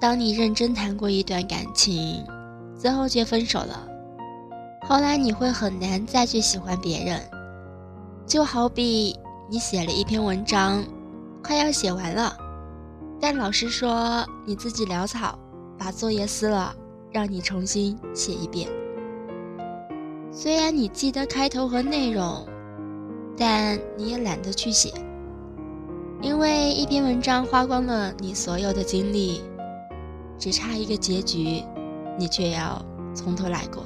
当你认真谈过一段感情，最后却分手了，后来你会很难再去喜欢别人。就好比你写了一篇文章，快要写完了，但老师说你自己潦草，把作业撕了，让你重新写一遍。虽然你记得开头和内容，但你也懒得去写，因为一篇文章花光了你所有的精力，只差一个结局，你却要从头来过。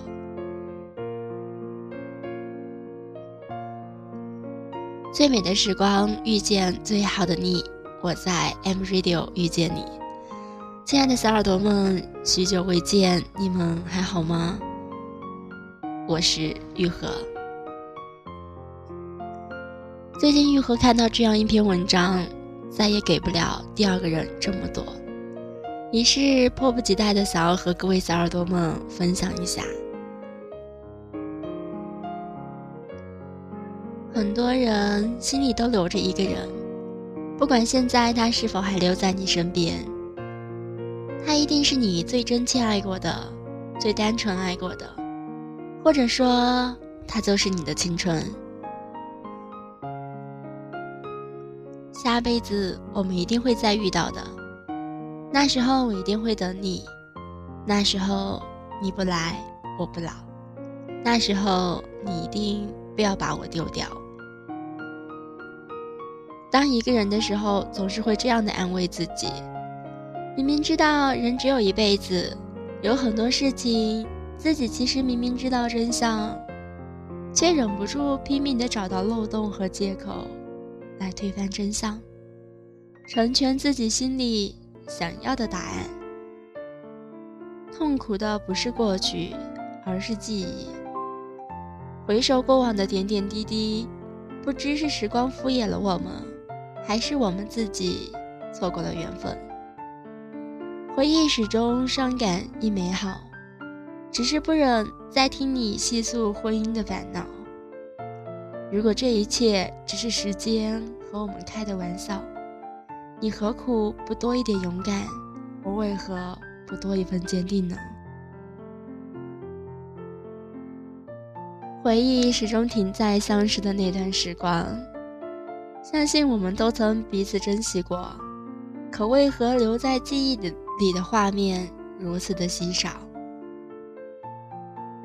最美的时光遇见最好的你，我在 M Radio 遇见你，亲爱的小耳朵们，许久未见，你们还好吗？我是玉和。最近玉和看到这样一篇文章，再也给不了第二个人这么多，于是迫不及待的想要和各位小耳朵们分享一下。很多人心里都留着一个人，不管现在他是否还留在你身边，他一定是你最真切爱过的，最单纯爱过的，或者说他就是你的青春。下辈子我们一定会再遇到的，那时候我一定会等你，那时候你不来我不老，那时候你一定不要把我丢掉。当一个人的时候，总是会这样的安慰自己：明明知道人只有一辈子，有很多事情自己其实明明知道真相，却忍不住拼命的找到漏洞和借口来推翻真相，成全自己心里想要的答案。痛苦的不是过去，而是记忆。回首过往的点点滴滴，不知是时光敷衍了我们。还是我们自己错过了缘分，回忆始终伤感亦美好，只是不忍再听你细诉婚姻的烦恼。如果这一切只是时间和我们开的玩笑，你何苦不多一点勇敢？我为何不多一份坚定呢？回忆始终停在相识的那段时光。相信我们都曾彼此珍惜过，可为何留在记忆的里的画面如此的稀少？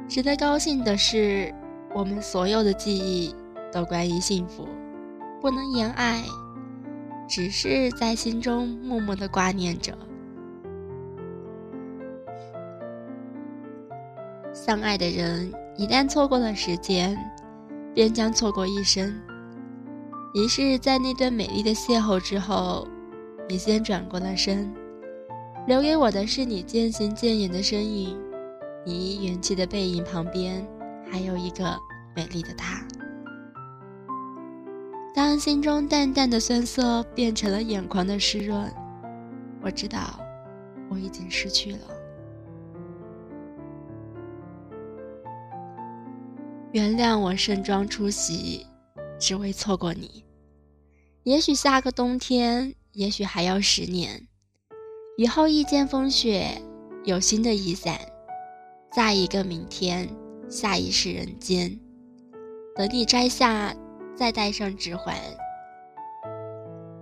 值得高兴的是，我们所有的记忆都关于幸福，不能言爱，只是在心中默默的挂念着。相爱的人一旦错过了时间，便将错过一生。于是，在那段美丽的邂逅之后，你先转过了身，留给我的是你渐行渐远的身影，你远去的背影旁边，还有一个美丽的他。当心中淡淡的酸涩变成了眼眶的湿润，我知道，我已经失去了。原谅我盛装出席。只为错过你，也许下个冬天，也许还要十年，雨后一见风雪，有新的雨伞，再一个明天，下一世人间，等你摘下，再戴上指环。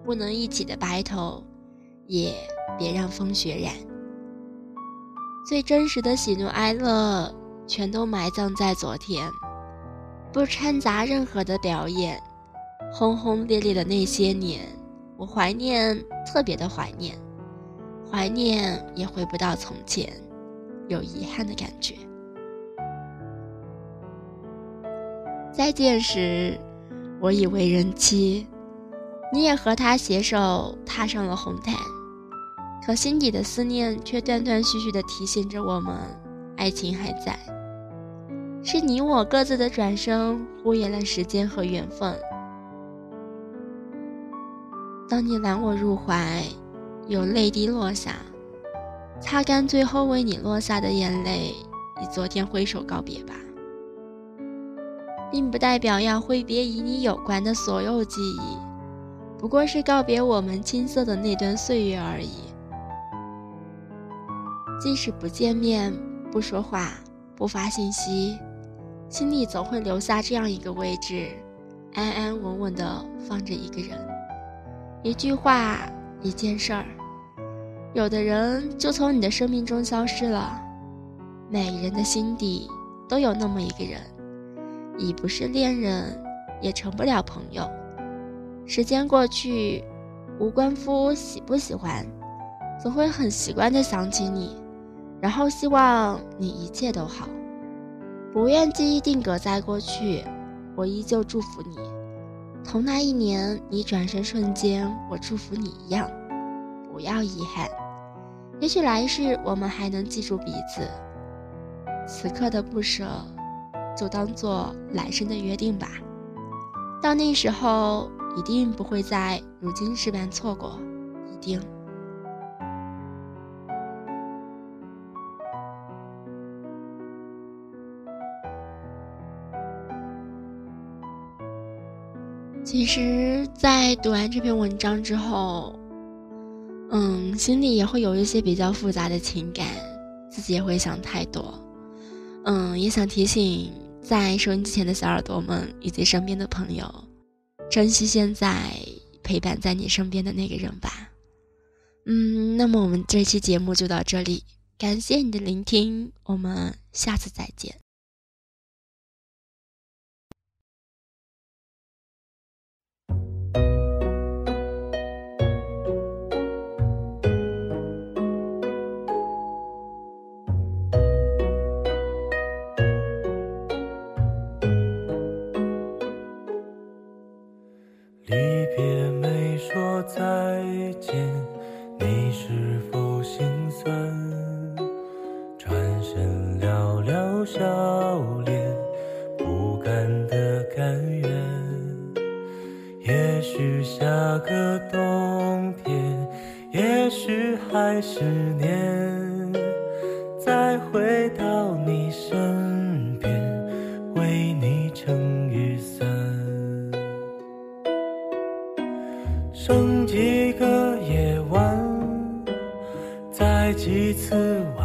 不能一起的白头，也别让风雪染。最真实的喜怒哀乐，全都埋葬在昨天。不掺杂任何的表演，轰轰烈烈的那些年，我怀念，特别的怀念，怀念也回不到从前，有遗憾的感觉。再见时，我以为人妻，你也和他携手踏上了红毯，可心底的思念却断断续续的提醒着我们，爱情还在。是你我各自的转身，敷衍了时间和缘分。当你揽我入怀，有泪滴落下，擦干最后为你落下的眼泪，以昨天挥手告别吧，并不代表要挥别与你有关的所有记忆，不过是告别我们青涩的那段岁月而已。即使不见面、不说话、不发信息，心里总会留下这样一个位置，安安稳稳的放着一个人。一句话，一件事儿，有的人就从你的生命中消失了。每人的心底都有那么一个人，已不是恋人，也成不了朋友。时间过去，无关乎喜不喜欢，总会很习惯的想起你，然后希望你一切都好。不愿记忆定格在过去，我依旧祝福你，同那一年你转身瞬间，我祝福你一样。不要遗憾，也许来世我们还能记住彼此。此刻的不舍，就当做来生的约定吧。到那时候，一定不会再如今这般错过，一定。其实，在读完这篇文章之后，嗯，心里也会有一些比较复杂的情感，自己也会想太多。嗯，也想提醒在收音机前的小耳朵们以及身边的朋友，珍惜现在陪伴在你身边的那个人吧。嗯，那么我们这期节目就到这里，感谢你的聆听，我们下次再见。笑脸，不甘的甘愿，也许下个冬天，也许还是年，再回到你身边，为你撑雨伞。剩几个夜晚，再几次晚。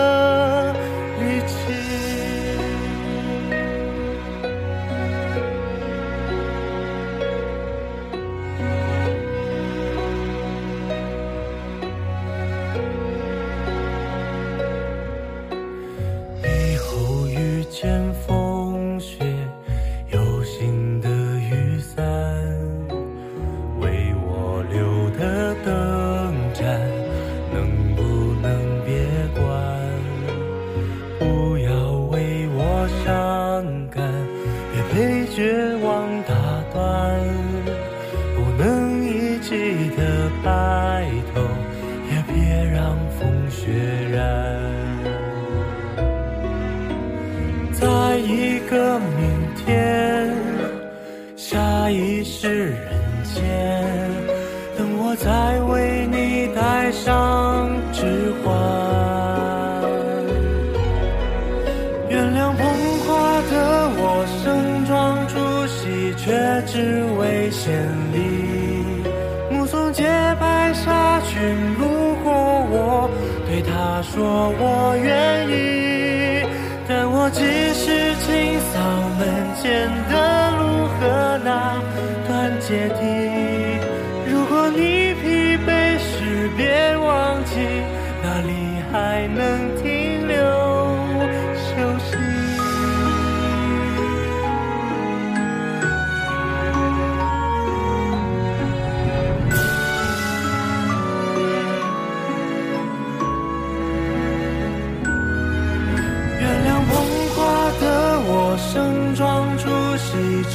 阵风雪，有心的雨伞，为我留的灯盏，能不能别关？不要为我伤感，别被绝望打断。上置换，原谅捧花的我盛装出席，却只为献礼，目送洁白纱裙路过我，对他说我愿意。但我只是清扫门前的路和那段阶梯。